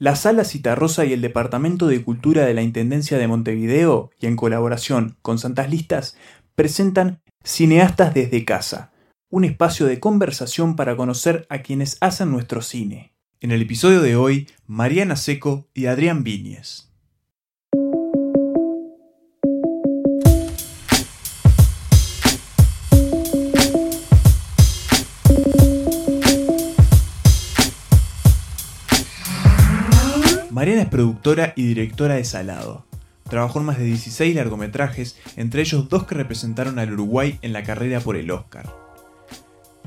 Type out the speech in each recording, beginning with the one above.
La Sala Citarrosa y el Departamento de Cultura de la Intendencia de Montevideo, y en colaboración con Santas Listas, presentan Cineastas desde Casa, un espacio de conversación para conocer a quienes hacen nuestro cine. En el episodio de hoy, Mariana Seco y Adrián Viñez. Productora y directora de Salado. Trabajó en más de 16 largometrajes, entre ellos dos que representaron al Uruguay en la carrera por el Oscar.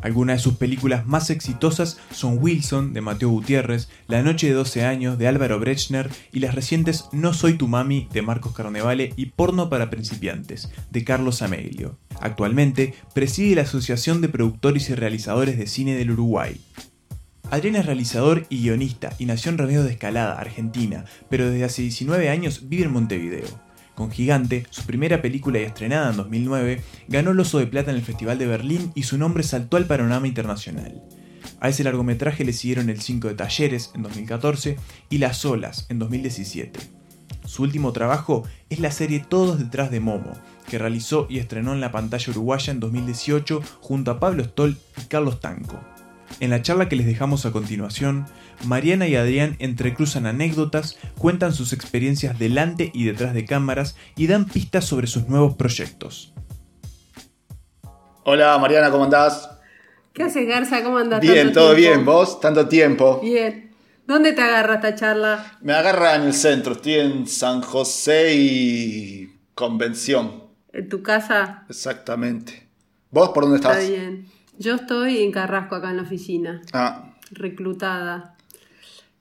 Algunas de sus películas más exitosas son Wilson, de Mateo Gutiérrez, La Noche de 12 años, de Álvaro Brechner, y las recientes No Soy tu Mami, de Marcos Carnevale, y Porno para Principiantes, de Carlos Amelio. Actualmente preside la Asociación de Productores y Realizadores de Cine del Uruguay. Adrián es realizador y guionista y nació en Remedio de Escalada, Argentina, pero desde hace 19 años vive en Montevideo. Con Gigante, su primera película y estrenada en 2009, ganó el Oso de Plata en el Festival de Berlín y su nombre saltó al panorama internacional. A ese largometraje le siguieron El 5 de Talleres en 2014 y Las Olas en 2017. Su último trabajo es la serie Todos detrás de Momo, que realizó y estrenó en la pantalla uruguaya en 2018 junto a Pablo Stoll y Carlos Tanco. En la charla que les dejamos a continuación, Mariana y Adrián entrecruzan anécdotas, cuentan sus experiencias delante y detrás de cámaras y dan pistas sobre sus nuevos proyectos. Hola Mariana, ¿cómo andás? ¿Qué haces Garza? ¿Cómo andás? Bien, todo bien, ¿vos? Tanto tiempo. Bien. ¿Dónde te agarra esta charla? Me agarra en el centro, estoy en San José y Convención. ¿En tu casa? Exactamente. ¿Vos por dónde estás? Está bien. Yo estoy en Carrasco, acá en la oficina. Ah. Reclutada.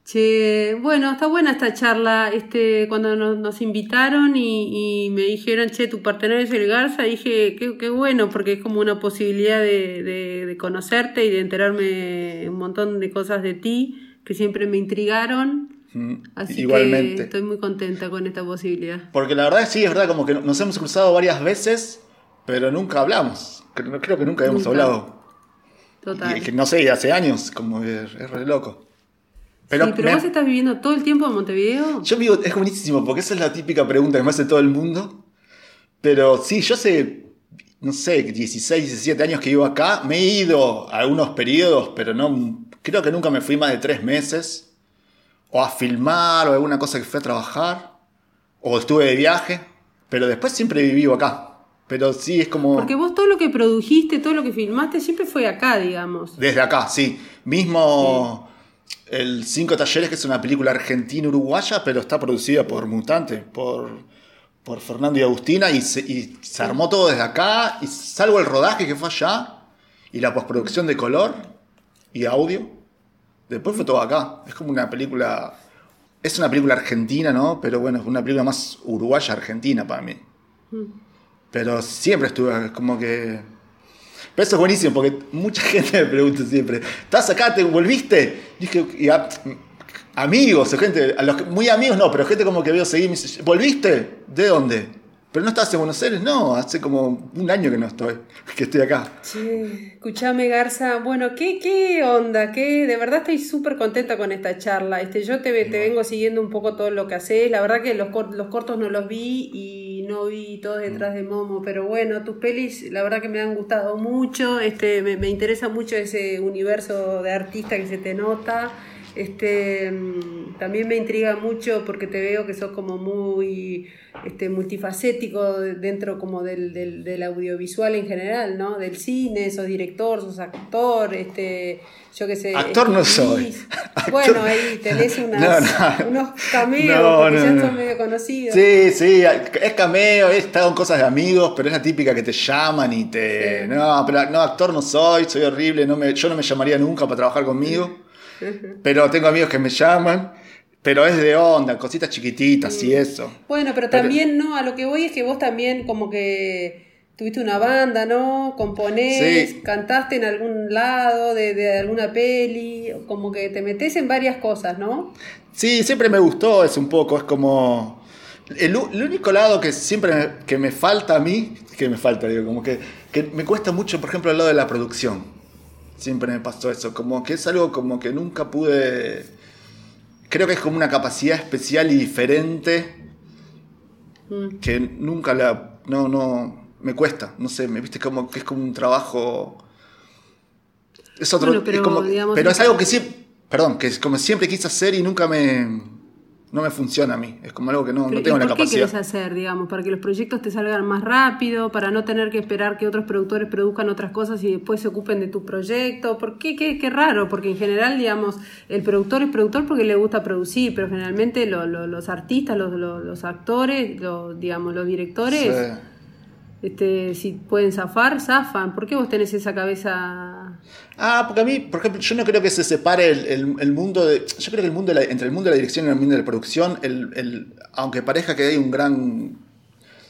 Che, bueno, está buena esta charla. Este, cuando nos, invitaron y, me dijeron, che, tu partenario es el Garza, dije, qué, bueno, porque es como una posibilidad de, conocerte y de enterarme un montón de cosas de ti que siempre me intrigaron. Mm, Así Igualmente. que estoy muy contenta con esta posibilidad. Porque la verdad sí, es verdad, como que nos hemos cruzado varias veces, pero nunca hablamos. Creo que nunca hemos hablado. Total. Y que no sé, hace años, como es, es re loco. Pero, sí, pero vos estás viviendo todo el tiempo en Montevideo. Yo vivo, es buenísimo, porque esa es la típica pregunta que me hace todo el mundo. Pero sí, yo hace, no sé, 16, 17 años que vivo acá. Me he ido a algunos periodos, pero no, creo que nunca me fui más de tres meses. O a filmar, o alguna cosa que fui a trabajar. O estuve de viaje. Pero después siempre he vivido acá. Pero sí es como. Porque vos todo lo que produjiste, todo lo que filmaste, siempre fue acá, digamos. Desde acá, sí. Mismo el Cinco Talleres, que es una película argentina-uruguaya, pero está producida por Mutante, por, por Fernando y Agustina, y se, armó todo desde acá, y salvo el rodaje que fue allá, y la postproducción de color y audio, después fue todo acá. Es como una película. Es una película argentina, ¿no? Pero bueno, es una película más uruguaya-argentina para mí. Mm. Pero siempre estuve como que... Pero eso es buenísimo porque mucha gente me pregunta siempre, ¿estás acá? ¿Te volviste? Y dije, y amigos, gente, a los, muy amigos no, pero gente como que veo seguir, me dice, ¿volviste? ¿De dónde? ¿Pero no estás en Buenos Aires? No, hace como un año que no estoy, que estoy acá. Sí, escuchame Garza, bueno, ¿qué, qué onda? ¿Qué? De verdad estoy súper contenta con esta charla. Este, yo te, te vengo siguiendo un poco todo lo que haces. La verdad que los, los cortos no los vi y no vi todos detrás de Momo, pero bueno, tus pelis la verdad que me han gustado mucho. Este, me, me interesa mucho ese universo de artista que se te nota. Este, mm, también me intriga mucho porque te veo que sos como muy este, multifacético dentro como del, del, audiovisual en general, ¿no? Del cine, sos director, sos actor, este, yo qué sé. Actor no soy. Bueno, ahí tenés unos cameos que ya son medio conocidos. Sí, sí, es cameo, he estado en cosas de amigos, pero es la típica que te llaman y te... No, pero no, actor no soy, soy horrible, no me, yo no me llamaría nunca para trabajar conmigo. Pero tengo amigos que me llaman. Pero es de onda, cositas chiquititas y eso. Bueno, pero también, no, a lo que voy es que vos también como que tuviste una banda, ¿no? Componés, cantaste en algún lado de, alguna peli, como que te metes en varias cosas, ¿no? Sí, siempre me gustó, es un poco, es como... El, único lado que siempre me, que me falta a mí, que me falta, digo, como que, que me cuesta mucho, por ejemplo, el lado de la producción. Siempre me pasó eso, como que es algo como que nunca pude creo que es como una capacidad especial y diferente Mm. que nunca la. No, no. Me cuesta, no sé, me viste como que es como un trabajo. Es otro. Bueno, pero, es como- digamos, pero es algo que siempre. Perdón, que es como siempre quise hacer y nunca me. No me funciona a mí. Es como algo que no, no tengo ¿y la ¿Por qué capacidad. querés hacer, digamos? ¿Para que los proyectos te salgan más rápido? ¿Para no tener que esperar que otros productores produzcan otras cosas y después se ocupen de tu proyecto? ¿Por qué? Qué, qué raro, porque en general, digamos, el productor es productor porque le gusta producir, pero generalmente lo- lo- los artistas, los, los- los actores, digamos, los directores, Sí. Este, si pueden zafar, zafan. ¿Por qué vos tenés esa cabeza? Ah, porque a mí, por ejemplo, yo no creo que se separe el, el- el mundo de. Yo creo que el mundo de la- entre el mundo de la dirección y el mundo de la producción, el, el- aunque parezca que hay un gran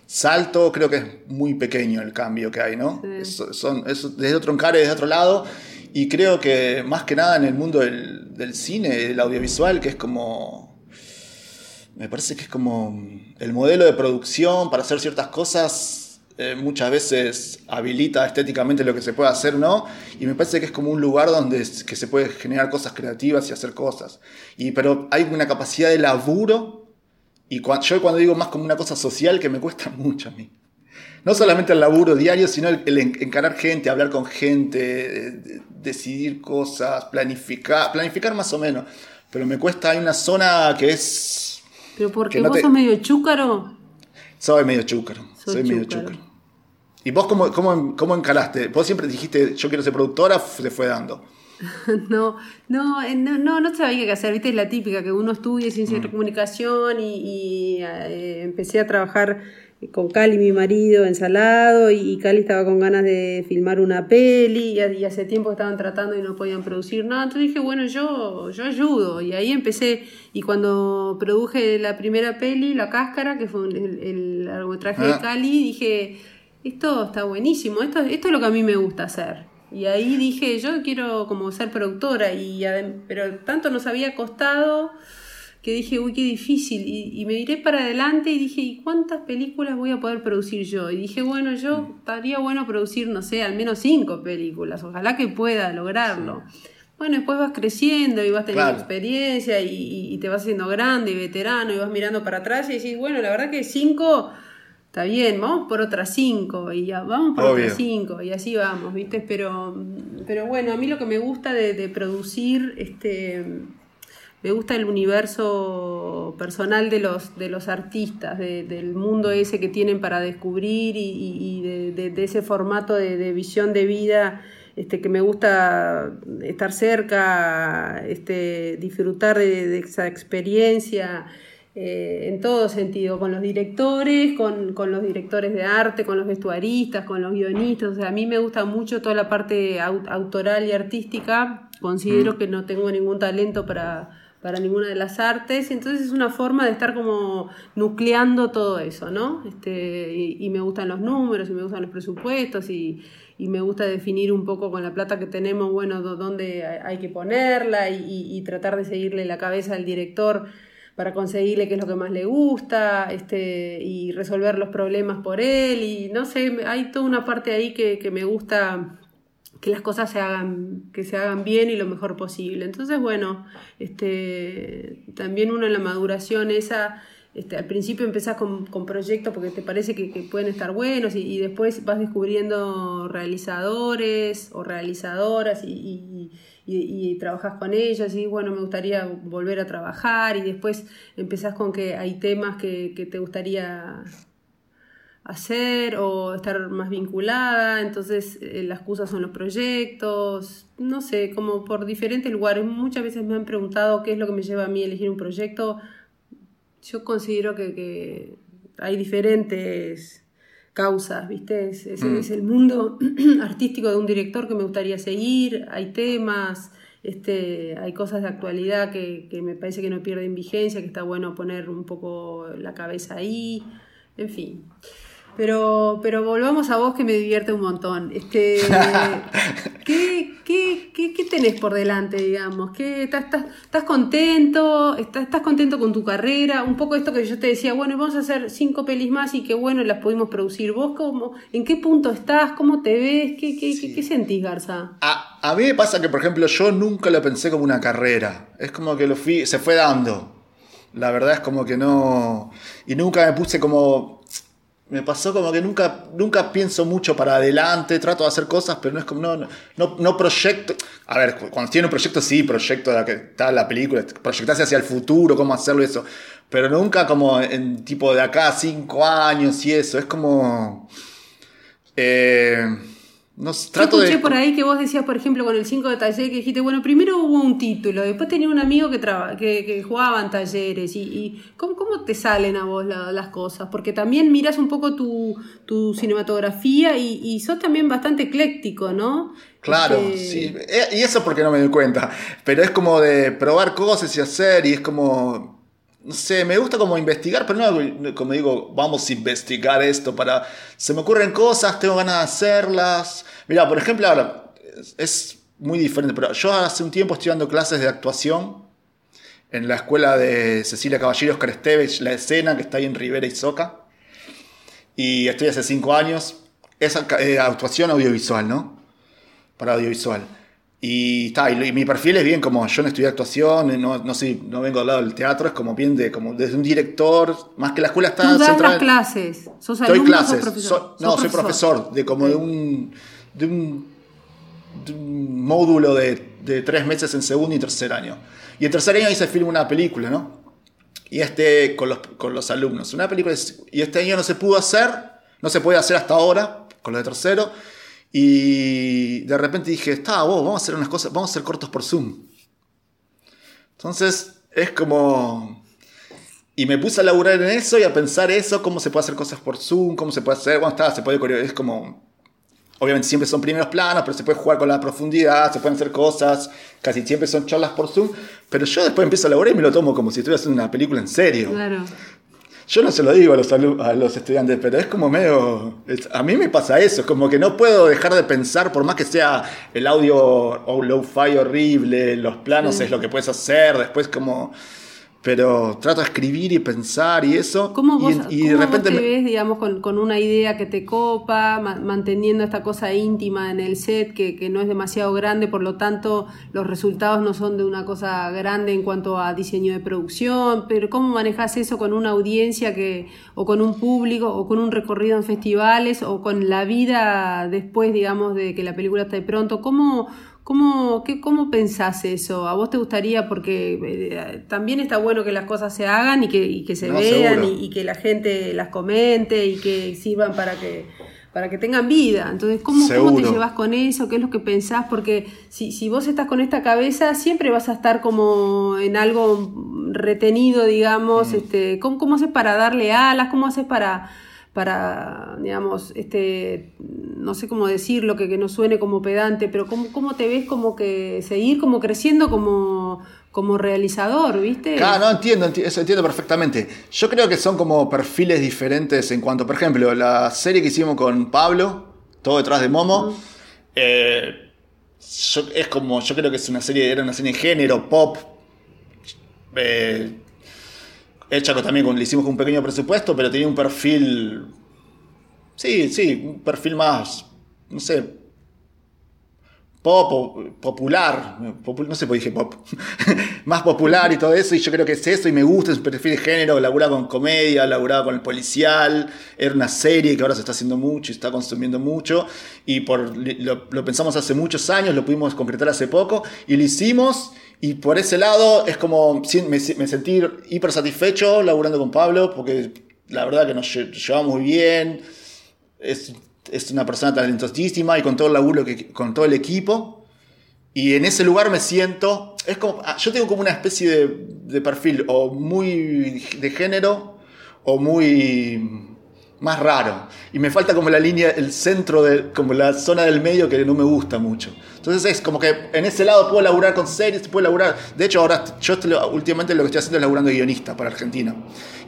salto, creo que es muy pequeño el cambio que hay, ¿no? Sí. Es- son, es desde otro encare, desde otro lado. Y creo que más que nada en el mundo del, del cine, del audiovisual, que es como. Me parece que es como el modelo de producción para hacer ciertas cosas. Eh, muchas veces habilita estéticamente lo que se puede hacer, ¿no? Y me parece que es como un lugar donde es- que se puede generar cosas creativas y hacer cosas. Y, pero hay una capacidad de laburo, y yo cuando digo más como una cosa social que me cuesta mucho a mí. No solamente el laburo diario, sino el, el en- encarar gente, hablar con gente, eh, de- decidir cosas, planificar, planificar más o menos. Pero me cuesta, hay una zona que es... ¿Pero porque Que no vos te- sos medio chúcaro? Soy medio chúcaro. Soy medio chúcaro. ¿Y vos cómo, cómo, cómo encaraste? Vos siempre dijiste, yo quiero ser productora, te fue dando. No, no, eh, no, no, no sabía qué hacer, viste, es la típica que uno estudia ciencia Mm. de comunicación y, y, eh, empecé a trabajar con Cali, mi marido, en Salado, y, y Cali estaba con ganas de filmar una peli, y, y hace tiempo estaban tratando y no podían producir nada, entonces dije, bueno, yo, yo ayudo, y ahí empecé, y cuando produje la primera peli, La Cáscara, que fue el largometraje de Ah. Cali, dije, esto está buenísimo, esto, esto es lo que a mí me gusta hacer. Y ahí dije, yo quiero como ser productora, y pero tanto nos había costado que dije, uy, qué difícil. Y, y me miré para adelante y dije, ¿y cuántas películas voy a poder producir yo? Y dije, bueno, yo estaría bueno producir, no sé, al menos cinco películas, ojalá que pueda lograrlo. Bueno, después vas creciendo y vas teniendo Claro. experiencia y, y- y te vas haciendo grande y veterano y vas mirando para atrás y decís, bueno, la verdad que cinco está bien, vamos por otras cinco y ya vamos por Obvio. otras cinco y así vamos, ¿viste? Pero, pero bueno, a mí lo que me gusta de, de producir, este, me gusta el universo personal de los, de los artistas, de- del mundo ese que tienen para descubrir y, y- y de, de- ese formato de, visión de vida este, que me gusta estar cerca, este, disfrutar de esa experiencia. Eh, en todo sentido, con los directores, con, con los directores de arte, con los vestuaristas, con los guionistas. O sea, a mí me gusta mucho toda la parte au- autoral y artística. Considero que no tengo ningún talento para, para ninguna de las artes. Entonces es una forma de estar como nucleando todo eso, ¿no? Este, y, y me gustan los números, y me gustan los presupuestos, y, y me gusta definir un poco con la plata que tenemos, bueno, dónde hay hay que ponerla y, y- y tratar de seguirle la cabeza al director para conseguirle qué es lo que más le gusta este, y resolver los problemas por él. Y no sé, hay toda una parte ahí que, que me gusta que las cosas se hagan, que se hagan bien y lo mejor posible. Entonces, bueno, este, también uno en la maduración esa, este, al principio empezás con, con proyectos porque te parece que, pueden estar buenos y, después vas descubriendo realizadores o realizadoras y, y, trabajas con ellos y bueno, me gustaría volver a trabajar y después empezás con que hay temas que, que te gustaría hacer o estar más vinculada, entonces eh, la excusa son los proyectos, no sé, como por diferentes lugares. Muchas veces me han preguntado qué es lo que me lleva a mí a elegir un proyecto. Yo considero que, que hay diferentes causas, ¿viste? Es, es- Mm. es el mundo artístico de un director que me gustaría seguir, hay temas, este, hay cosas de actualidad que, que me parece que no pierden vigencia, que está bueno poner un poco la cabeza ahí, en fin. Pero, pero volvamos a vos que me divierte un montón. Este, ¿qué, qué, qué, qué tenés por delante, digamos? ¿Qué, estás, estás, estás contento? ¿Estás, ¿Estás contento con tu carrera? Un poco esto que yo te decía, bueno, vamos a hacer cinco pelis más y qué bueno, las pudimos producir. ¿Vos cómo, en qué punto estás? ¿Cómo te ves? ¿Qué, qué, qué, qué sentís, Garza? A, a mí me pasa que, por ejemplo, yo nunca lo pensé como una carrera. Es como que lo fui, se fue dando. La verdad es como que no. Y nunca me puse como. Me pasó como que nunca, nunca pienso mucho para adelante, trato de hacer cosas, pero no es como. No, no, no proyecto. A ver, cuando tiene un proyecto, sí, proyecto la que está la película, proyectarse hacia el futuro, cómo hacerlo y eso. Pero nunca como en tipo de acá cinco años y eso. Es como. Eh, trato Yo escuché de. por ahí que vos decías, por ejemplo, con el 5 de taller, que dijiste, bueno, primero hubo un título, después tenía un amigo que, traba, que, que jugaba en talleres. ¿Y, y ¿cómo, cómo te salen a vos la- las cosas? Porque también miras un poco tu, tu cinematografía y, y sos también bastante ecléctico, ¿no? Claro, Este, sí. Eh, Y eso porque no me doy cuenta. Pero es como de probar cosas y hacer, y es como. No me gusta como investigar, pero no como digo, vamos a investigar esto para. Se me ocurren cosas, tengo ganas de hacerlas. Mira, por ejemplo, ahora, es- muy diferente, pero yo hace un tiempo estoy dando clases de actuación en la escuela de Cecilia Caballero Oscar Esteves, La Escena, que está ahí en Rivera y Soca. Y estoy hace cinco años. Es eh, actuación audiovisual, ¿no? para audiovisual. Y, está, y, y mi perfil es bien como yo no estudié actuación, no, no, soy, no vengo al lado del teatro, es como bien de, como desde un director, más que la escuela está Tú das las clases, sos alumno, clases, sos profesor. so- no, Sos soy profesor de como de un, de un, de un módulo de, de tres meses en segundo y tercer año. Y en tercer año ahí se filma una película, ¿no? Y este con los, con los alumnos. Una película, y este año no se pudo hacer, no se puede hacer hasta ahora, con lo de tercero. Y de repente dije, está, vamos a hacer unas cosas, vamos a hacer cortos por Zoom. Entonces, es como... Y me puse a laburar en eso y a pensar eso, cómo se puede hacer cosas por Zoom, cómo se puede hacer, bueno, está, se puede es como... Obviamente siempre son primeros planos, pero se puede jugar con la profundidad, se pueden hacer cosas, casi siempre son charlas por Zoom, pero yo después empiezo a laburar y me lo tomo como si estuviera haciendo una película en serio. Claro. Yo no se lo digo a los, a los estudiantes, pero es como medio... es- a mí me pasa eso, es como que no puedo dejar de pensar, por más que sea el audio o low-fi horrible, los planos es lo que puedes hacer, después como... Pero trato de escribir y pensar y eso. ¿Cómo y, vos, en- y cómo de vos repente... te ves, digamos, con, con una idea que te copa, ma- manteniendo esta cosa íntima en el set que, que no es demasiado grande, por lo tanto los resultados no son de una cosa grande en cuanto a diseño de producción, pero ¿cómo manejas eso con una audiencia que, o con un público, o con un recorrido en festivales, o con la vida después, digamos, de que la película está de pronto? ¿Cómo, ¿Cómo, qué, ¿Cómo pensás eso? ¿A vos te gustaría? Porque eh, también está bueno que las cosas se hagan y que, y que se No, vean y, y que la gente las comente y que sirvan para que para que tengan vida. Entonces, ¿cómo, ¿cómo te llevas con eso? ¿Qué es lo que pensás? Porque si, si vos estás con esta cabeza, siempre vas a estar como en algo retenido, digamos. Este, ¿cómo, ¿Cómo haces para darle alas? ¿Cómo haces para, para digamos, este, no sé cómo decirlo, que, que no suene como pedante, pero ¿cómo, cómo te ves como que seguir como creciendo como, como realizador, viste? Claro, no entiendo, enti- eso entiendo perfectamente. Yo creo que son como perfiles diferentes en cuanto, por ejemplo, la serie que hicimos con Pablo, todo detrás de Momo, eh, yo- es como, yo creo que es una serie, era una serie de género, pop, eh, hecha con- también con, le hicimos con un pequeño presupuesto, pero tenía un perfil, sí, sí, un perfil más, no sé, pop popular, popu- no sé por qué dije pop, más popular y todo eso, y yo creo que es eso, y me gusta, es un perfil de género, laburaba con comedia, laburaba con el policial, era una serie que ahora se está haciendo mucho y está consumiendo mucho, y por, lo, lo pensamos hace muchos años, lo pudimos concretar hace poco, y lo hicimos, y por ese lado es como, me, me sentí hiper satisfecho laburando con Pablo, porque la verdad que nos lle- llevamos muy bien, es, es una persona talentosísima y con todo el laburo, que, con todo el equipo. Y en ese lugar me siento, es como, ah, yo tengo como una especie de, de perfil o muy de género o muy más raro. Y me falta como la línea, el centro, de, como la zona del medio que no me gusta mucho. Entonces es como que en ese lado puedo laburar con series, puedo laburar. De hecho, ahora yo estoy- últimamente lo que estoy haciendo es laburando guionista para Argentina.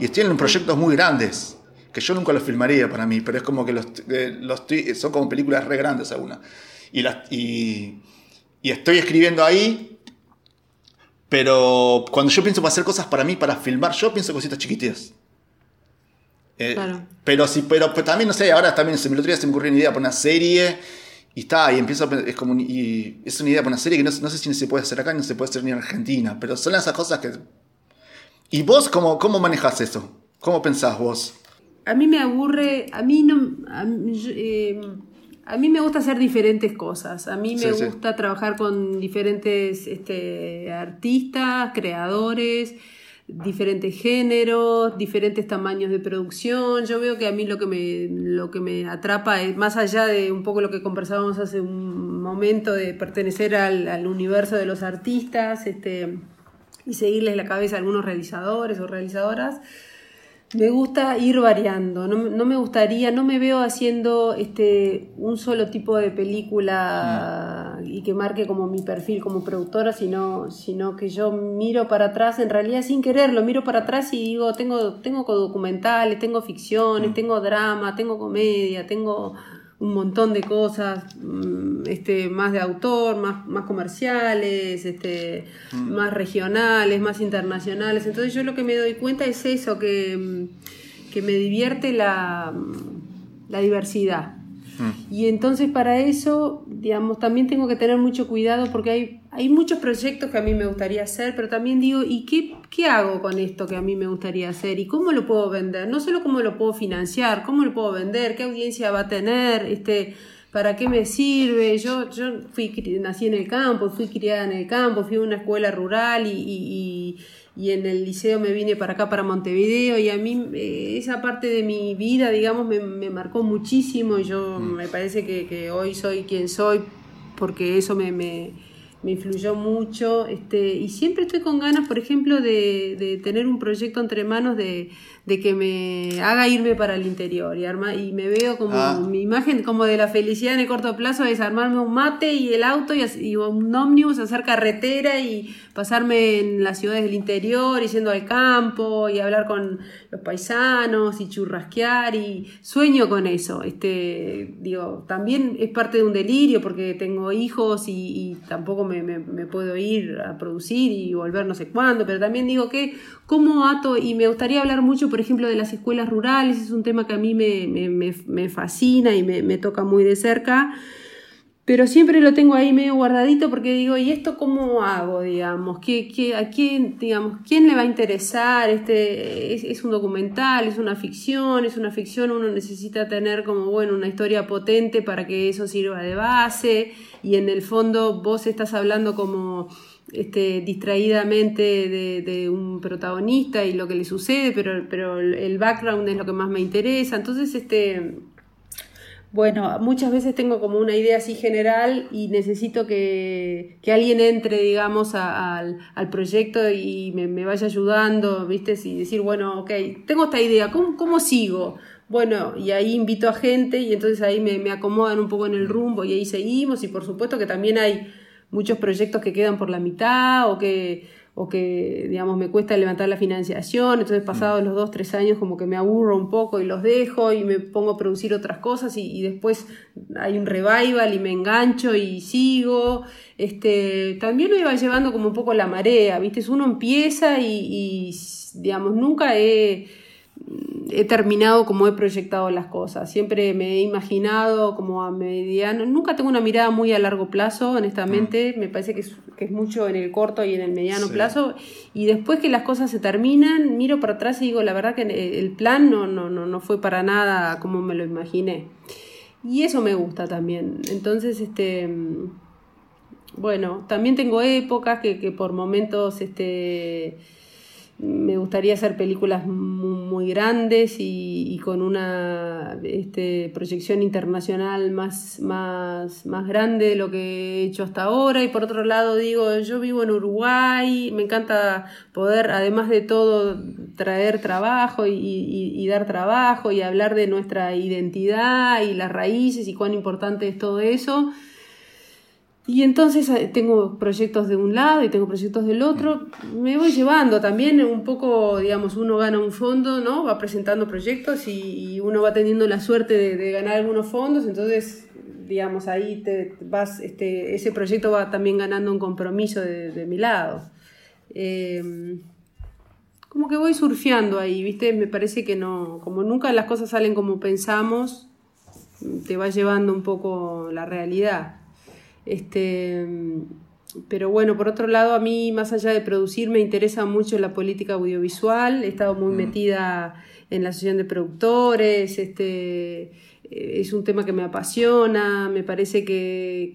Y estoy en proyectos muy grandes. que yo nunca los filmaría para mí, pero es como que los, eh, los son como películas re grandes algunas. Y, las, y, y estoy escribiendo ahí, pero cuando yo pienso para hacer cosas para mí, para filmar, yo pienso cositas chiquititas. Eh, pero sí, pero, también, no sé, ahora también se me, el otro día se me ocurrió una idea para una serie y está, y empiezo a, es como, y es una idea para una serie que no, no sé si se puede hacer acá, no se puede hacer ni en Argentina, pero son esas cosas que... ¿Y vos cómo, cómo manejas eso? ¿Cómo pensás vos? A mí me aburre, a mí no... A mí, eh, me gusta hacer diferentes cosas. A mí me gusta trabajar con diferentes este, artistas, creadores, diferentes géneros, diferentes tamaños de producción. Yo veo que a mí lo que me, lo que me atrapa es, más allá de un poco lo que conversábamos hace un momento, de pertenecer al, universo de los artistas este, y seguirles la cabeza a algunos realizadores o realizadoras, me gusta ir variando, no, me gustaría, no me veo haciendo este, un solo tipo de película y que marque como mi perfil como productora, sino, sino que yo miro para atrás, en realidad sin quererlo, miro para atrás y digo, tengo, tengo documentales, tengo ficciones, mm. tengo drama, tengo comedia, tengo un montón de cosas mm, este, más de autor, más, más comerciales, este, mm. más regionales, más internacionales. Entonces yo lo que me doy cuenta es eso, que, mm, me divierte la, la diversidad. Y entonces para eso, digamos, también tengo que tener mucho cuidado porque hay, hay muchos proyectos que a mí me gustaría hacer, pero también digo, ¿y qué, qué hago con esto que a mí me gustaría hacer? ¿Y cómo lo puedo vender? No solo cómo lo puedo financiar, cómo lo puedo vender, qué audiencia va a tener, este, ¿para qué me sirve? Yo, yo fui, nací en el campo, fui criada en el campo, fui a una escuela rural y en el liceo me vine para acá, para Montevideo, y a mí eh, esa parte de mi vida, digamos, me, me marcó muchísimo y yo mm. me parece que, que, hoy soy quien soy porque eso me, me, me, influyó mucho. Este, y siempre estoy con ganas, por ejemplo, de, de tener un proyecto entre manos de, de que me haga irme para el interior y arma, y me veo como ah. mi imagen como de la felicidad en el corto plazo es armarme un mate y el auto y, un ómnibus, hacer carretera y pasarme en las ciudades del interior y yendo al campo y hablar con los paisanos y churrasquear y sueño con eso. Este, digo, también es parte de un delirio porque tengo hijos y, tampoco me, me puedo ir a producir y volver no sé cuándo, pero también digo que cómo ato, y me gustaría hablar mucho, por ejemplo, de las escuelas rurales, es un tema que a mí me, fascina y me, toca muy de cerca, pero siempre lo tengo ahí medio guardadito porque digo, ¿y esto cómo hago, digamos? ¿Qué, a quién, digamos, quién le va a interesar? Este, es, un documental, es una ficción, es una ficción, uno necesita tener como, bueno, una historia potente para que eso sirva de base, y en el fondo vos estás hablando como este, distraídamente de, un protagonista y lo que le sucede, pero, pero el background es lo que más me interesa. Entonces, este, bueno, muchas veces tengo como una idea así general y necesito que, alguien entre, digamos, al, proyecto y me, vaya ayudando, ¿viste? Y decir, bueno, ok, tengo esta idea, ¿cómo, cómo sigo? Bueno, y ahí invito a gente y entonces ahí me, me acomodan un poco en el rumbo y ahí seguimos y por supuesto que también hay muchos proyectos que quedan por la mitad o que, o que digamos, me cuesta levantar la financiación, entonces pasados mm. los dos, tres años como que me aburro un poco y los dejo y me pongo a producir otras cosas y, después hay un revival y me engancho y sigo. Este, también me iba llevando como un poco la marea, ¿viste? Uno empieza y, y digamos, nunca he he terminado como he proyectado las cosas. Siempre me he imaginado como a mediano. Nunca tengo una mirada muy a largo plazo, honestamente. Mm. Me parece que es, que es, mucho en el corto y en el mediano plazo. Y después que las cosas se terminan, miro para atrás y digo, la verdad que el plan no, no, no, no fue para nada como me lo imaginé. Y eso me gusta también. Entonces, este. Bueno, también tengo épocas que, que por momentos este me gustaría hacer películas muy, grandes y, con una este, proyección internacional más, más, más grande de lo que he hecho hasta ahora. Y por otro lado, digo, yo vivo en Uruguay, me encanta poder, además de todo, traer trabajo y dar trabajo y hablar de nuestra identidad y las raíces y cuán importante es todo eso y entonces eh, tengo proyectos de un lado y tengo proyectos del otro. Me voy llevando también un poco, digamos, uno gana un fondo, ¿no? Va presentando proyectos y, uno va teniendo la suerte de, ganar algunos fondos. Entonces, digamos, ahí te vas, este, ese proyecto va también ganando un compromiso de, mi lado. Em, como que voy surfeando ahí, ¿viste? Me parece que no, como nunca las cosas salen como pensamos, te va llevando un poco la realidad. Este, pero bueno, por otro lado, a mí, más allá de producir, me interesa mucho la política audiovisual. He estado muy mm. metida en la asociación de productores. Este, eh, es un tema que me apasiona. Me parece que,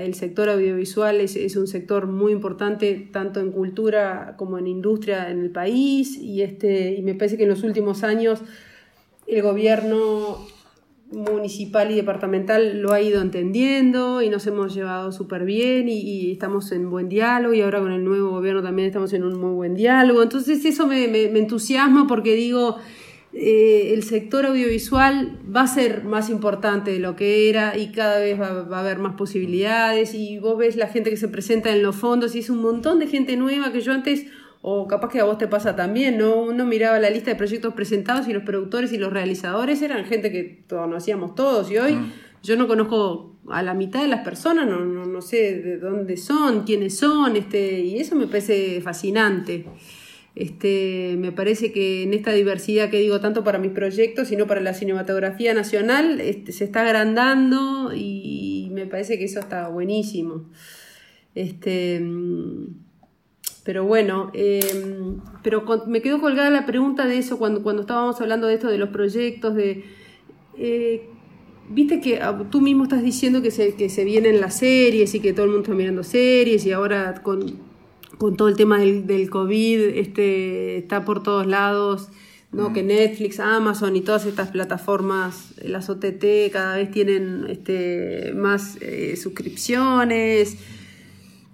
el sector audiovisual es, es, un sector muy importante, tanto en cultura como en industria en el país. Y, este, y me parece que en los últimos años el gobierno municipal y departamental lo ha ido entendiendo y nos hemos llevado súper bien y, estamos en buen diálogo y ahora con el nuevo gobierno también estamos en un muy buen diálogo. Entonces eso me, entusiasma porque digo, eh, el sector audiovisual va a ser más importante de lo que era y cada vez va, va, a haber más posibilidades y vos ves la gente que se presenta en los fondos y es un montón de gente nueva que yo antes o capaz que a vos te pasa también, ¿no? Uno miraba la lista de proyectos presentados y los productores y los realizadores eran gente que conocíamos todos y hoy mm. yo no conozco a la mitad de las personas, no, no, sé de dónde son, quiénes son, este, y eso me parece fascinante. Este, me parece que en esta diversidad que digo tanto para mis proyectos, sino para la cinematografía nacional, este, se está agrandando y me parece que eso está buenísimo. Este, pero bueno, em, pero me quedó colgada la pregunta de eso cuando, cuando estábamos hablando de esto, de los proyectos, de... Eh, viste que ah, tú mismo estás diciendo que se, que se vienen las series y que todo el mundo está mirando series y ahora con, todo el tema del, del, COVID este, está por todos lados, ¿no? Mm. Que Netflix, Amazon y todas estas plataformas, las OTT cada vez tienen este, más eh, suscripciones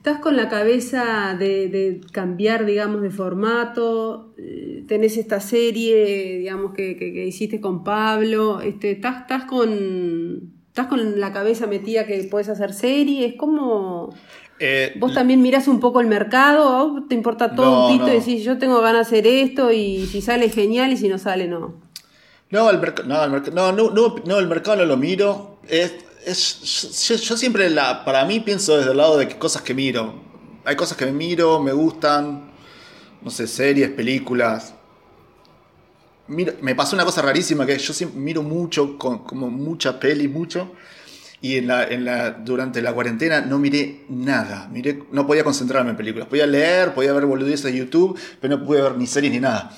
estás con la cabeza de, cambiar, digamos, de formato, eh, tenés esta serie, digamos, que, hiciste con Pablo, este, estás, estás, con, estás con la cabeza metida que puedes hacer series, como... Eh, ¿Vos también mirás un poco el mercado? ¿O te importa todo un pito y decís, yo tengo ganas de hacer esto y si sale genial y si no sale, no? No, el, no, no, no, no, el mercado no lo miro. Es, yo, siempre, la, para mí, pienso desde el lado de cosas que miro. Hay cosas que me miro, me gustan, no sé, series, películas. me pasó una cosa rarísima que yo siempre miro mucho, como mucha peli, mucho. Y en la, en la, durante la cuarentena no miré nada. Miré, no podía concentrarme en películas. Podía leer, podía ver boludeces de YouTube, pero no pude ver ni series ni nada.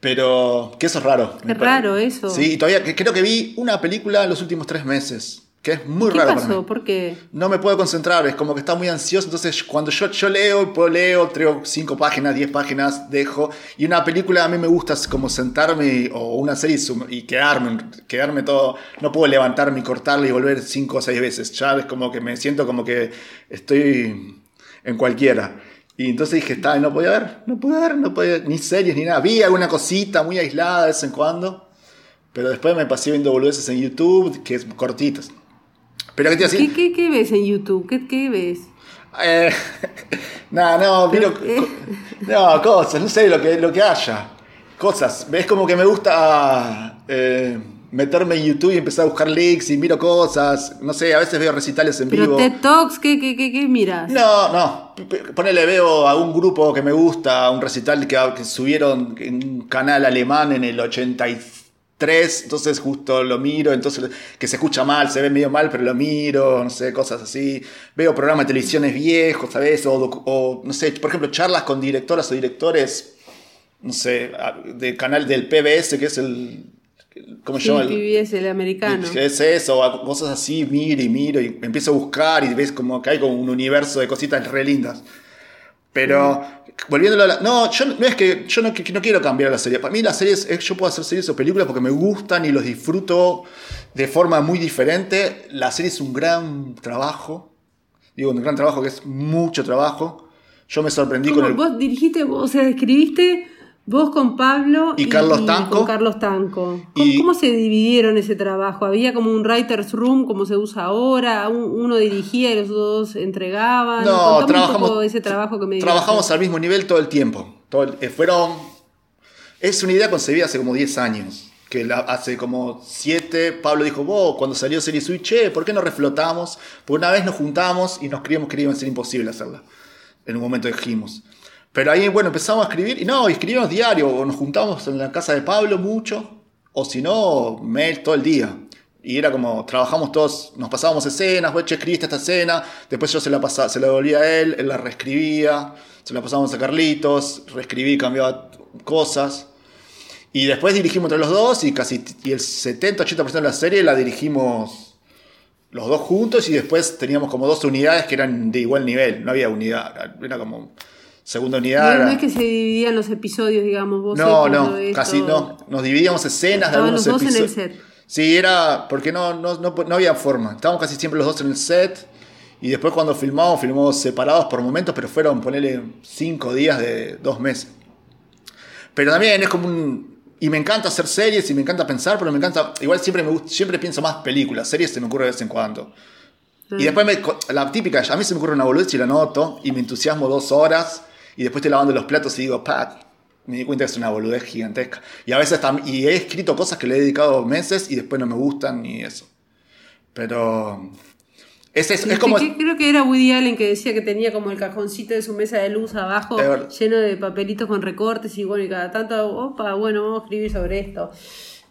Pero que eso es raro. Es raro eso. Sí, todavía creo que vi una película en los últimos tres meses que es muy ¿Qué raro pasó? para mí. ¿Por qué? No me puedo concentrar, es como que está muy ansioso, entonces cuando yo, yo leo, puedo leo, traigo 5 páginas, 10 páginas, dejo, y una película a mí me gusta como sentarme o una serie y quedarme, quedarme todo, no puedo levantarme y cortarle y volver 5 o 6 veces, ya es como que me siento como que estoy en cualquiera. Y entonces dije, está, no podía ver, no podía ver, no podía ni series ni nada. Vi alguna cosita muy aislada de vez en cuando, pero después me pasé viendo boludeces en YouTube, que es cortitas. ¿Qué, qué, qué ves en YouTube? ¿Qué, qué ves? Eh, no, miro, no, cosas, no sé, lo que, lo que haya. Cosas. Es como que me gusta eh, meterme en YouTube y empezar a buscar links y miro cosas. No sé, a veces veo recitales en vivo. ¿Pero TED Talks? ¿Qué, qué, qué, qué miras? No, no. Ponele, veo a un grupo que me gusta, un recital que, que subieron en un canal alemán en el 86 tres entonces justo lo miro, entonces que se escucha mal, se ve medio mal, pero lo miro, no sé, cosas así. Veo programas de televisiones viejos, ¿sabes? O, o no sé, por ejemplo, charlas con directoras o directores, no sé, del canal del PBS, que es el... ¿Cómo se sí, llama? PBS, el, americano. Es eso, cosas así, miro y miro y empiezo a buscar y ves como que hay como un universo de cositas re lindas. Pero... Mm volviendo a la. No, yo, no es que yo no, no, quiero cambiar la serie. Para mí las series, es, yo puedo hacer series o películas porque me gustan y los disfruto de forma muy diferente. La serie es un gran trabajo. Digo, un gran trabajo que es mucho trabajo. Yo me sorprendí con el. Vos dirigiste, o sea, escribiste Vos con Pablo Y Carlos Tanco. con Carlos Tanco. ¿Cómo, Y- cómo se dividieron ese trabajo? ¿Había como un writer's room como se usa ahora? Un- ¿Uno dirigía y los dos entregaban? No, Contame un trabajamos, poco ese trabajo que me trabajamos al mismo nivel todo el tiempo. Todo el- eh, fueron, es una idea concebida hace como 10 años. Que la- hace como 7, Pablo dijo, vos, cuando salió Serie Switch, che, ¿por qué no reflotamos? Porque una vez nos juntamos y nos creíamos que iba a ser imposible hacerla. En un momento dijimos. Pero ahí, bueno, empezamos a escribir, y no, y escribíamos diario, o nos juntábamos en la casa de Pablo mucho, o si no, mail todo el día. Y era como, trabajamos todos, nos pasábamos escenas, vos, che, escribiste esta escena, después yo se la, pasaba, se la devolvía a él, él la reescribía, se la pasábamos a Carlitos, reescribí, cambiaba cosas. Y después dirigimos entre los dos y casi el 70-80% de la serie la dirigimos los dos juntos y después teníamos como dos unidades que eran de igual nivel, no había unidad, era como segunda unidad. No, no es que se dividían los episodios, digamos, vos no, no, esto. casi no. Nos dividíamos escenas de algunos los dos en el episodios. set. Sí, era porque no, no, no, no había forma. Estábamos casi siempre los dos en el set. Y después cuando filmamos, filmamos separados por momentos, pero fueron, ponerle cinco días de dos meses. Pero también es como un... Y me encanta hacer series y me encanta pensar, pero me encanta... Igual siempre, me gusta, siempre pienso más películas. Series se me ocurre de vez en cuando. Y después me, la típica, a mí se me ocurre una boludez y la noto y me entusiasmo dos horas y después estoy lavando los platos y digo, pat, me di cuenta que es una boludez gigantesca. Y a veces y he escrito cosas que le he dedicado meses y después no me gustan ni eso. Pero es, es, es como... creo que era Woody Allen que decía que tenía como el cajoncito de su mesa de luz abajo lleno de papelitos con recortes y bueno, y cada tanto, opa, bueno, vamos a escribir sobre esto.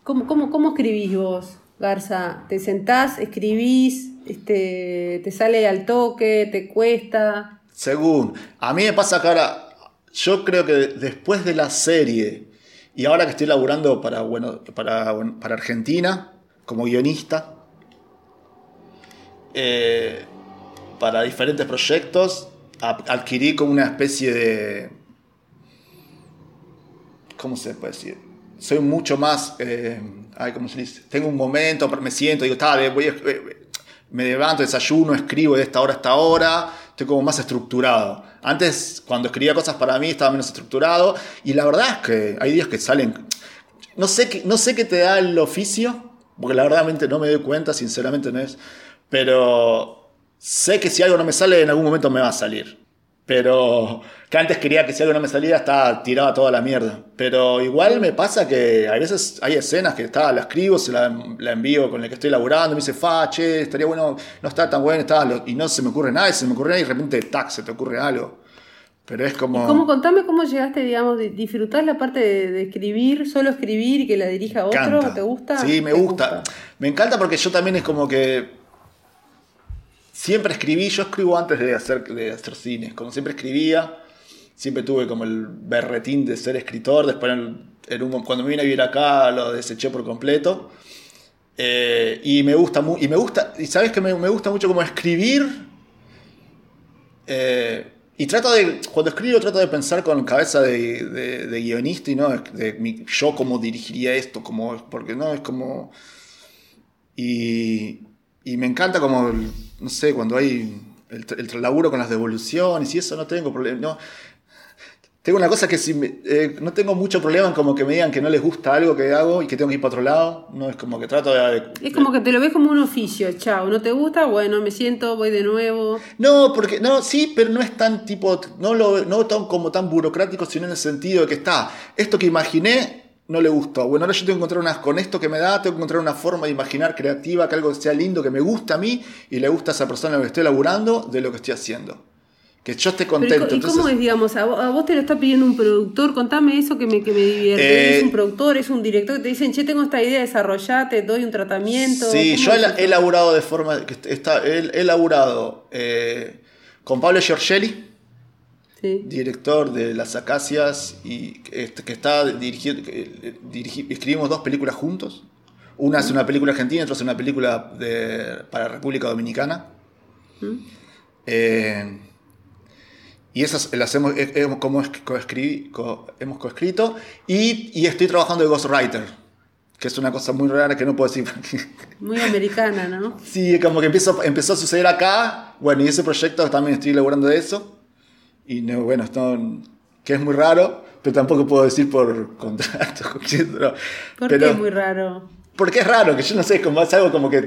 ¿Cómo, cómo, cómo escribís vos, Garza? ¿Te sentás, escribís, este, te sale al toque, te cuesta? Según. A mí me pasa que ahora, yo creo que después de la serie y ahora que estoy laburando para, bueno, para, para Argentina como guionista, eh, para diferentes proyectos, adquirí como una especie de... ¿Cómo se puede decir? Soy mucho más... eh, ay, ¿cómo se dice? Tengo un momento, me siento, digo, "Ta, voy me levanto, desayuno, escribo de esta hora a esta hora, estoy como más estructurado. Antes, cuando escribía cosas para mí, estaba menos estructurado, y la verdad es que hay días que salen... No sé, qué, no sé qué te da el oficio, porque la verdad no me doy cuenta, sinceramente no es, pero sé que si algo no me sale, en algún momento me va a salir. Pero que antes quería que si algo no me salía, estaba tirada toda la mierda. Pero igual me pasa que a veces hay escenas que está, la escribo, se la, la envío con la que estoy laburando, me dice, fa, che, estaría bueno, no está tan bueno, está, y no se me ocurre nada, y se me ocurre nada, y de repente, tac, se te ocurre algo. Pero es como... ¿Cómo, contame cómo llegaste, digamos, disfrutás la parte de, de escribir, solo escribir y que la dirija otro? encanta. ¿Te gusta? Sí, me ¿Te gusta. Me encanta porque yo también es como que siempre escribí, yo escribo antes de hacer, de hacer cine, como siempre escribía, siempre tuve como el berretín de ser escritor, después cuando me vine a vivir acá lo deseché por completo. Eh, y me gusta mu- y me gusta y sabes que me, gusta mucho como escribir eh, y trato de cuando escribo trato de pensar con cabeza de, guionista y no de, mi- yo cómo dirigiría esto como porque no es como y, me encanta como no sé cuando hay el, el laburo con las devoluciones y eso no tengo problema no tengo una cosa que si me- eh, no tengo mucho problema en como que me digan que no les gusta algo que hago y que tengo que ir para otro lado. No es como que trato de. Es como que te lo ves como un oficio, chao, ¿no te gusta? Bueno, me siento, voy de nuevo. No, porque. No, sí, pero no es tan tipo. No lo no tan como tan burocrático, sino en el sentido de que está. Esto que imaginé no le gustó. Bueno, ahora yo tengo que encontrar unas. Con esto que me da, tengo que encontrar una forma de imaginar creativa, que algo sea lindo, que me gusta a mí y le gusta a esa persona a la que estoy laburando de lo que estoy haciendo. Que yo esté Pero, contento. ¿y co- ¿Y cómo Entonces- es, digamos, a vos, a vos te lo está pidiendo un productor? Contame eso que me, que me divierte. Eh, ¿Es un productor, es un director que te dicen, che, tengo esta idea, desarrollate, doy un tratamiento? Sí, ¿Cómo yo es he, laburado de forma. que está, he, he laburado eh, con Pablo Giorgelli, Sí. director de Las Acacias, y que, este- que está dirigiendo. eh, escribimos dos películas juntos. Una es una película argentina, otra es una película de, para República Dominicana. Eh, y esas las hemos, he- hemos- como co- hemos coescrito. Y, y estoy trabajando de Ghostwriter, que es una cosa muy rara que no puedo decir. Muy americana, ¿no? Sí, como que empezó, empezó a suceder acá. Bueno, y ese proyecto también estoy elaborando de eso. Y no, bueno, esto, que es muy raro, pero tampoco puedo decir por contrato. no. ¿Por Pero- qué es muy raro? Porque es raro, que yo no sé, como es algo como que,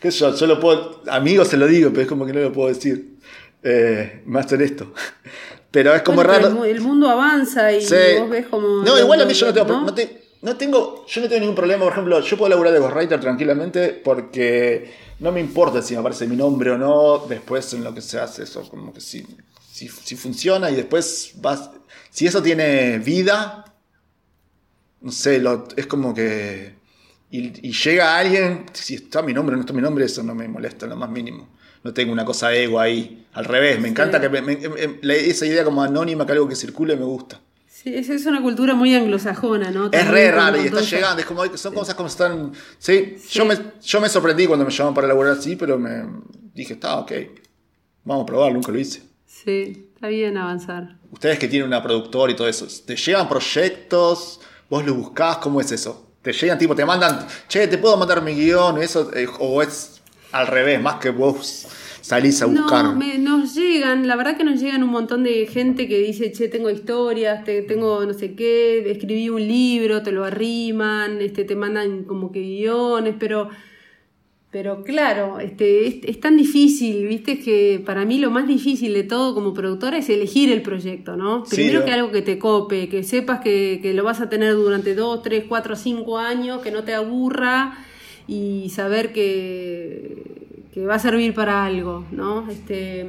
que yo, yo lo puedo, amigos se lo digo, pero es como que no lo puedo decir. Eh, más esto. Pero es como Bueno, raro. el mu- El, mundo avanza y Sí. vos ves como. No, igual a mí yo no tengo, ¿no? no te- no tengo, yo no tengo ningún problema, por ejemplo, yo puedo laburar de ghostwriter tranquilamente porque no me importa si me aparece mi nombre o no, después en lo que se hace eso, como que si, si, si funciona y después vas, si eso tiene vida, no sé, lo- es como que, y, y llega alguien, si está mi nombre o no está mi nombre, eso no me molesta en lo más mínimo. No tengo una cosa ego ahí, al revés, me encanta que me- me- me- la- esa idea como anónima que algo que circule me gusta. Sí, es, es una cultura muy anglosajona, ¿no? Es re raro y está todo llegando, es como, son cosas como están... Sí, Yo, me, yo me sorprendí cuando me llamaron para laburar así, pero me dije, está ok, vamos a probar, nunca lo hice. Sí, está bien avanzar. Ustedes que tienen una productora y todo eso, ¿te llegan proyectos? ¿Vos los buscás? ¿Cómo es eso? ¿Te llegan tipo, te mandan, che, te puedo mandar mi guion? Eso, eh, ¿O es al revés, más que vos salís a buscar? No, me- nos llegan, la verdad que nos llegan un montón de gente que dice, che, tengo historias, te, tengo no sé qué, escribí un libro, te lo arriman, este, te mandan como que guiones, pero, pero claro, este, es, es tan difícil, viste, que para mí lo más difícil de todo como productora es elegir el proyecto, ¿no? Primero que algo que te cope, que sepas que, que lo vas a tener durante dos, tres, cuatro, cinco años, que no te aburra y saber que, que va a servir para algo, ¿no? Este,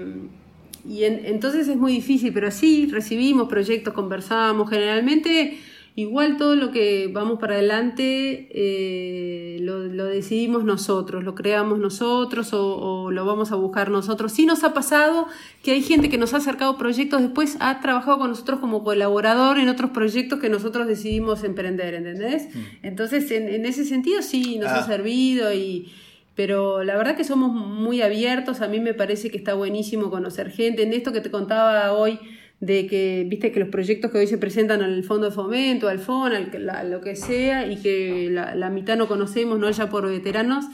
y en- entonces es muy difícil, pero sí, recibimos proyectos, conversamos, generalmente igual todo lo que vamos para adelante eh, lo, lo decidimos nosotros, lo creamos nosotros o, o lo vamos a buscar nosotros. Sí nos ha pasado que hay gente que nos ha acercado proyectos, después ha trabajado con nosotros como colaborador en otros proyectos que nosotros decidimos emprender, ¿entendés? Entonces en, en ese sentido sí nos Ah. ha servido y... Pero la verdad que somos muy abiertos, a mí me parece que está buenísimo conocer gente. En esto que te contaba hoy, de que, viste, que los proyectos que hoy se presentan al Fondo de Fomento, al FON, al, lo que sea, y que la, la mitad no conocemos, no ya por veteranos,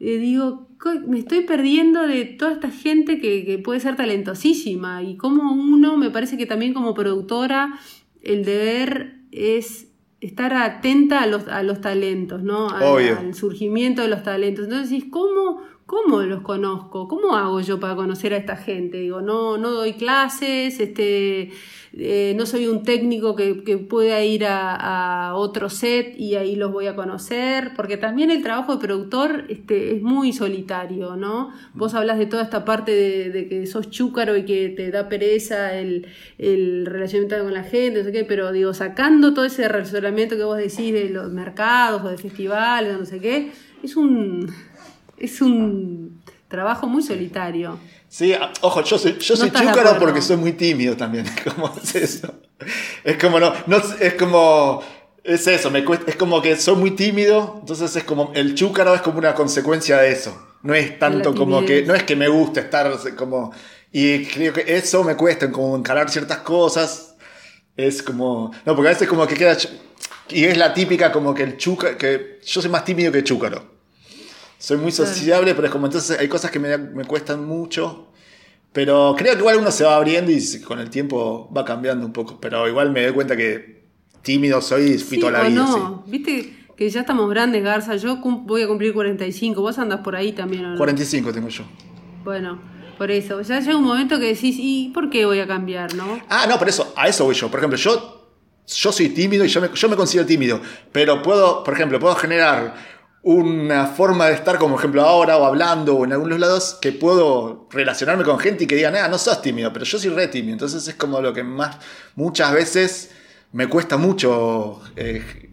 eh, digo, me estoy perdiendo de toda esta gente que, que puede ser talentosísima. Y como uno, me parece que también como productora, el deber es estar atenta a los, a los talentos, ¿no? Al- surgimiento de los talentos. Entonces decís, ¿cómo, ¿cómo los conozco? ¿Cómo hago yo para conocer a esta gente? Digo, no, no doy clases, este, eh, no soy un técnico que, que pueda ir a, otro set y ahí los voy a conocer, porque también el trabajo de productor este, es muy solitario, ¿no? Vos hablas de toda esta parte de, que sos chúcaro y que te da pereza el, el relacionamiento con la gente, no sé qué, pero digo, sacando todo ese relacionamiento que vos decís de los mercados o de festivales, no sé qué, es un, es un trabajo muy solitario. Sí, a- ojo, yo soy, yo No soy chúcaro porque soy muy tímido también. ¿Cómo es eso? Es como, no, no, es como, es eso, me cuesta, es como que soy muy tímido, entonces es como, el chúcaro es como una consecuencia de eso. No es tanto como que, no es que me gusta estar como, y creo que eso me cuesta, como encarar ciertas cosas. Es como, no, porque a veces como que queda, y es la típica como que el chúcaro, que yo soy más tímido que chúcaro. Soy muy sociable, pero es como entonces hay cosas que me, me cuestan mucho. Pero creo que igual uno se va abriendo y con el tiempo va cambiando un poco. Pero igual me doy cuenta que tímido soy y fui Sí toda la vida. no, viste que ya estamos grandes, Garza. Yo voy a cumplir 45, vos andas por ahí también, ¿o sí. no? 45 tengo yo. Bueno, por eso. Ya llega un momento que decís, ¿y por qué voy a cambiar, no? Ah, no, por eso, a eso voy yo. Por ejemplo, yo, yo soy tímido y yo me, yo me considero tímido. Pero puedo, por ejemplo, puedo generar una forma de estar, como ejemplo ahora, o hablando, o en algunos lados, que puedo relacionarme con gente y que digan, ah, no sos tímido, pero yo soy re tímido. Entonces es como lo que más, muchas veces me cuesta mucho eh,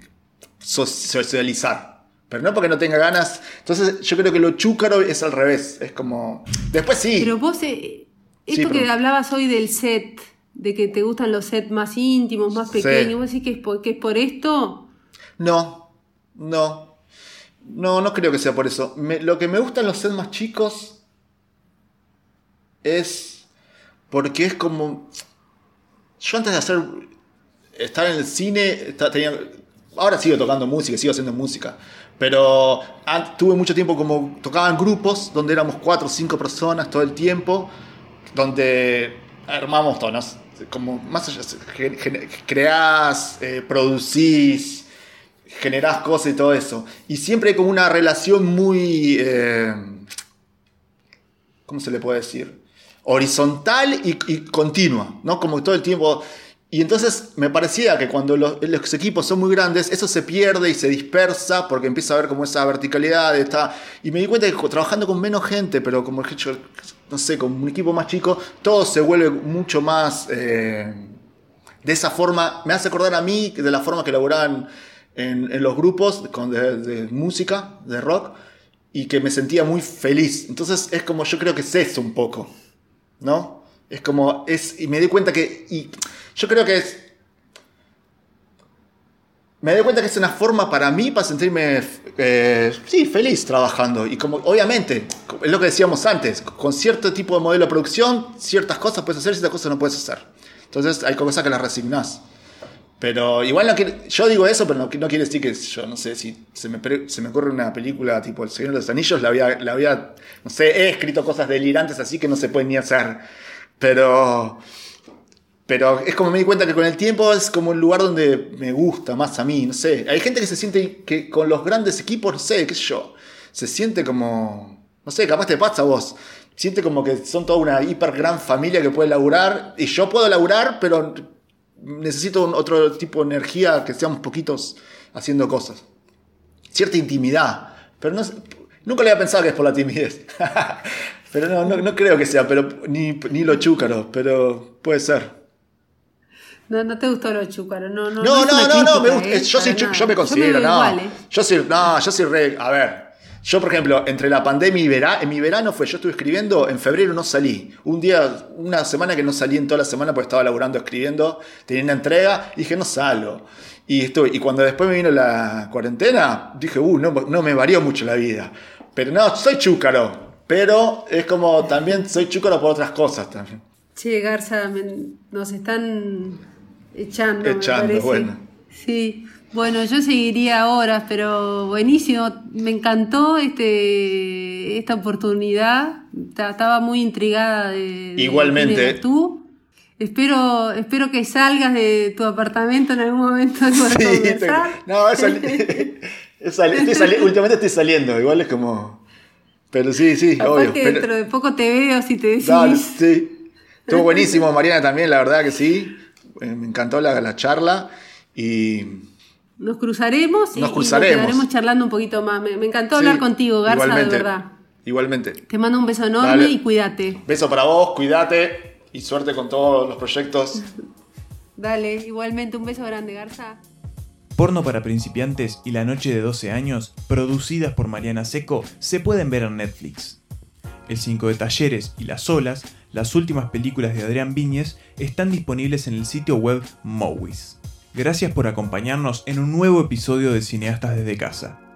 so- socializar. Pero no porque no tenga ganas. Entonces yo creo que lo chúcaro es al revés. Es como... Después sí. Pero vos, eh, Sí, esto que hablabas hoy del set, de que te gustan los sets más íntimos, más Sí. pequeños, vos decís que es por, que es por esto. No, no. No, no creo que sea por eso. Lo que me gustan los sets más chicos es porque es como... Yo antes de hacer... Estar en el cine, tenía, ahora sigo tocando música, sigo haciendo música. Pero tuve mucho tiempo como tocaba grupos donde éramos cuatro o cinco personas todo el tiempo, donde armamos tonos. como más allá, creás, eh, producís, generás cosas y todo eso. Y siempre hay como una relación muy, eh, ¿cómo se le puede decir? Horizontal y, continua, ¿no? Como todo el tiempo. Y entonces me parecía que cuando los, equipos son muy grandes, eso se pierde y se dispersa porque empieza a haber como esa verticalidad. Está, y me di cuenta que trabajando con menos gente, pero como he dicho, no sé, con un equipo más chico, todo se vuelve mucho más... eh, de esa forma, me hace acordar a mí de la forma que elaboraban en, en los grupos con- de, de música, de rock, y que me sentía muy feliz. Entonces es como yo creo que es eso un poco, ¿no? Es como, es, y me di cuenta que, y yo creo que es, me di cuenta que es una forma para mí para sentirme, eh, sí, feliz trabajando. Y como, obviamente, es lo que decíamos antes, con cierto tipo de modelo de producción, ciertas cosas puedes hacer, ciertas cosas no puedes hacer. Entonces hay cosas que las resignás. Pero igual no quiere- yo digo eso, pero no, no quiere decir que yo no sé si se me, se me ocurre una película tipo El Señor de los Anillos, la había, la había, no sé, he escrito cosas delirantes así que no se pueden ni hacer. Pero, pero es como me di cuenta que con el tiempo es como un lugar donde me gusta más a mí, no sé. Hay gente que se siente que con los grandes equipos, no sé, qué sé yo, se siente como, no sé, capaz te pasa a vos. Siente como que son toda una hiper gran familia que puede laburar. Y yo puedo laburar, pero necesito un- otro tipo de energía que seamos poquitos haciendo cosas. Cierta intimidad. Pero no, nunca le había pensado que es por la timidez. pero no, no, no creo que sea, pero ni, ni lo chúcaro, pero puede ser. No, no te gustó lo chúcaro, no, no. No, no, no, no, me gusta. ¿eh? Yo, soy yo me considero, veo no. igual, ¿eh? Yo soy, no, yo soy re. A ver. Yo, por ejemplo, entre la pandemia y verano, en mi verano fue, yo estuve escribiendo, en febrero no salí. Un día, una semana que no salí en toda la semana porque estaba laburando, escribiendo, tenía una entrega, y dije, no salgo. Y, estuve, y cuando después me vino la cuarentena, dije, uh, no, no me varió mucho la vida. Pero no, soy chúcaro. Pero es como también soy chúcaro por otras cosas también. Che, Garza, me- nos están echando. me Echando, parece. bueno. Sí, bueno, yo seguiría horas, pero buenísimo. Me encantó este esta oportunidad. Ta- Estaba muy intrigada de, de Igualmente. tú. Espero, espero que salgas de tu apartamento en algún momento de Sí, conversar. te- no, estoy sali- últimamente estoy saliendo, igual es como. Pero sí, sí, Capaz obvio. que pero- dentro de poco te veo si te decís. Dale, sí. Estuvo buenísimo, Mariana también, la verdad que sí. Eh, Me encantó la, la charla y. Nos cruzaremos y, Nos y cruzaremos. quedaremos charlando un poquito más. Me, me encantó sí, hablar contigo, Garza, de verdad. Igualmente. Te mando un beso enorme Dale. y cuídate. Beso para vos, cuídate y suerte con todos los proyectos. Dale, igualmente un beso grande, Garza. Porno para principiantes y La Noche de 12 años, producidas por Mariana Seco, se pueden ver en Netflix. El 5 de Talleres y Las Olas, las últimas películas de Adrián Viñez, están disponibles en el sitio web Movies. Gracias por acompañarnos en un nuevo episodio de Cineastas desde casa.